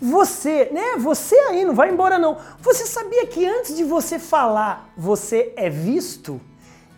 Você, né? Você aí, não vai embora não. Você sabia que antes de você falar, você é visto?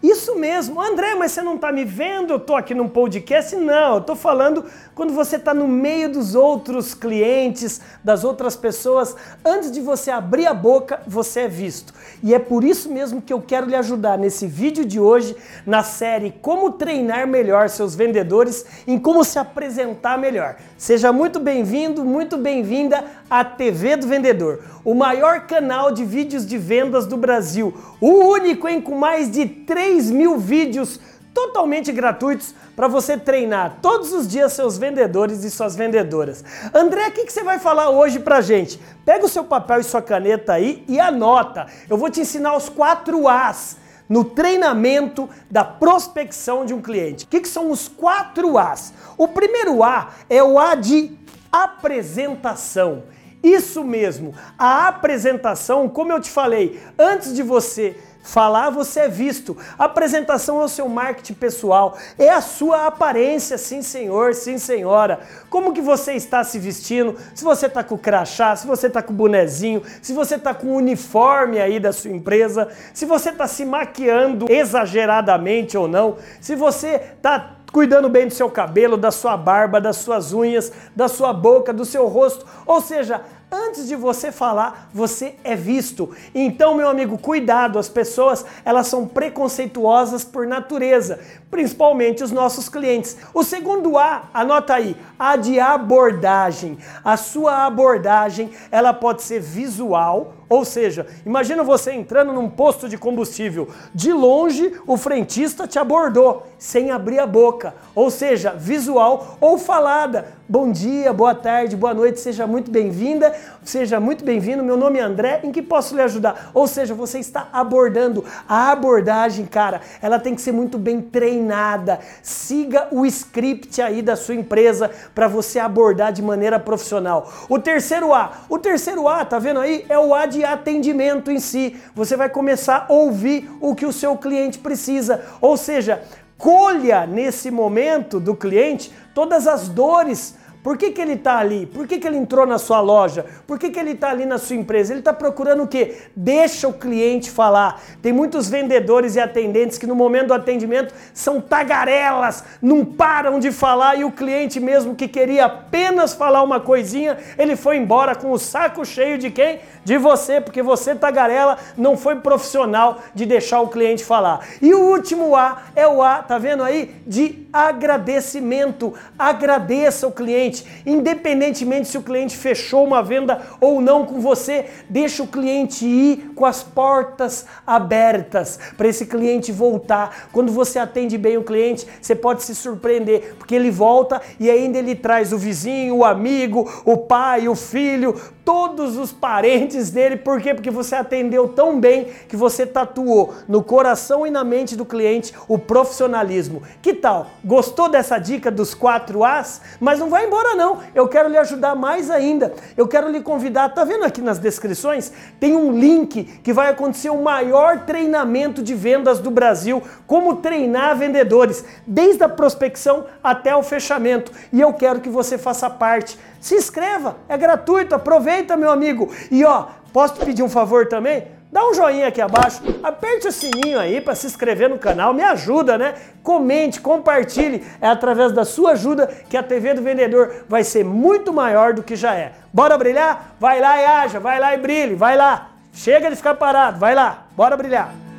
Isso mesmo, André, mas você não está me vendo? Eu estou aqui num podcast? Não, eu estou falando quando você está no meio dos outros clientes, das outras pessoas. Antes de você abrir a boca, você é visto. E é por isso mesmo que eu quero lhe ajudar nesse vídeo de hoje, na série Como Treinar Melhor Seus Vendedores, em como se apresentar melhor. Seja muito bem-vindo, muito bem-vinda à TV do Vendedor, o maior canal de vídeos de vendas do Brasil, o único em com mais de 3 mil vídeos totalmente gratuitos para você treinar todos os dias seus vendedores e suas vendedoras. André, o que, que você vai falar hoje para gente? Pega o seu papel e sua caneta aí e anota. Eu vou te ensinar os quatro As no treinamento da prospecção de um cliente. O que, que são os quatro As? O primeiro A é o A de apresentação. Isso mesmo, a apresentação, como eu te falei, antes de você falar, você é visto. A apresentação é o seu marketing pessoal, é a sua aparência, sim senhor, sim senhora. Como que você está se vestindo? Se você está com crachá, se você está com bonezinho, se você está com o uniforme aí da sua empresa, se você está se maquiando exageradamente ou não, se você está cuidando bem do seu cabelo, da sua barba, das suas unhas, da sua boca, do seu rosto. Ou seja, antes de você falar, você é visto. Então, meu amigo, cuidado, as pessoas, elas são preconceituosas por natureza, principalmente os nossos clientes. O segundo A, anota aí, A de abordagem. A sua abordagem, ela pode ser visual, ou seja, imagina você entrando num posto de combustível. De longe, o frentista te abordou, sem abrir a boca. Ou seja, visual ou falada. Bom dia, boa tarde, boa noite, seja muito bem-vinda, seja muito bem-vindo. Meu nome é André, em que posso lhe ajudar? Ou seja, você está abordando. A abordagem, cara, ela tem que ser muito bem treinada. Siga o script aí da sua empresa para você abordar de maneira profissional. O terceiro A, o terceiro A, tá vendo aí? É o A de atendimento em si. Você vai começar a ouvir o que o seu cliente precisa. Ou seja, colha nesse momento do cliente todas as dores por que, que ele está ali? Por que, que ele entrou na sua loja? Por que, que ele está ali na sua empresa? Ele está procurando o quê? Deixa o cliente falar. Tem muitos vendedores e atendentes que no momento do atendimento são tagarelas, não param de falar e o cliente mesmo que queria apenas falar uma coisinha, ele foi embora com o saco cheio de quem? De você, porque você tagarela não foi profissional de deixar o cliente falar. E o último A é o A, tá vendo aí? De agradecimento. Agradeça o cliente cliente, independentemente se o cliente fechou uma venda ou não com você, deixa o cliente ir com as portas abertas para esse cliente voltar. Quando você atende bem o cliente, você pode se surpreender, porque ele volta e ainda ele traz o vizinho, o amigo, o pai, o filho, todos os parentes dele. Por quê? Porque você atendeu tão bem que você tatuou no coração e na mente do cliente o profissionalismo. Que tal? Gostou dessa dica dos quatro As? Mas não vai embora não. Eu quero lhe ajudar mais ainda. Eu quero lhe convidar, tá vendo aqui nas descrições? Tem um link que vai acontecer o maior treinamento de vendas do Brasil, como treinar vendedores, desde a prospecção até o fechamento. E eu quero que você faça parte. Se inscreva, é gratuito, aproveita, meu amigo. E ó, posso te pedir um favor também? Dá um joinha aqui abaixo, aperte o sininho aí para se inscrever no canal, me ajuda, né? Comente, compartilhe, é através da sua ajuda que a TV do Vendedor vai ser muito maior do que já é. Bora brilhar? Vai lá e haja, vai lá e brilhe, vai lá. Chega de ficar parado, vai lá, bora brilhar.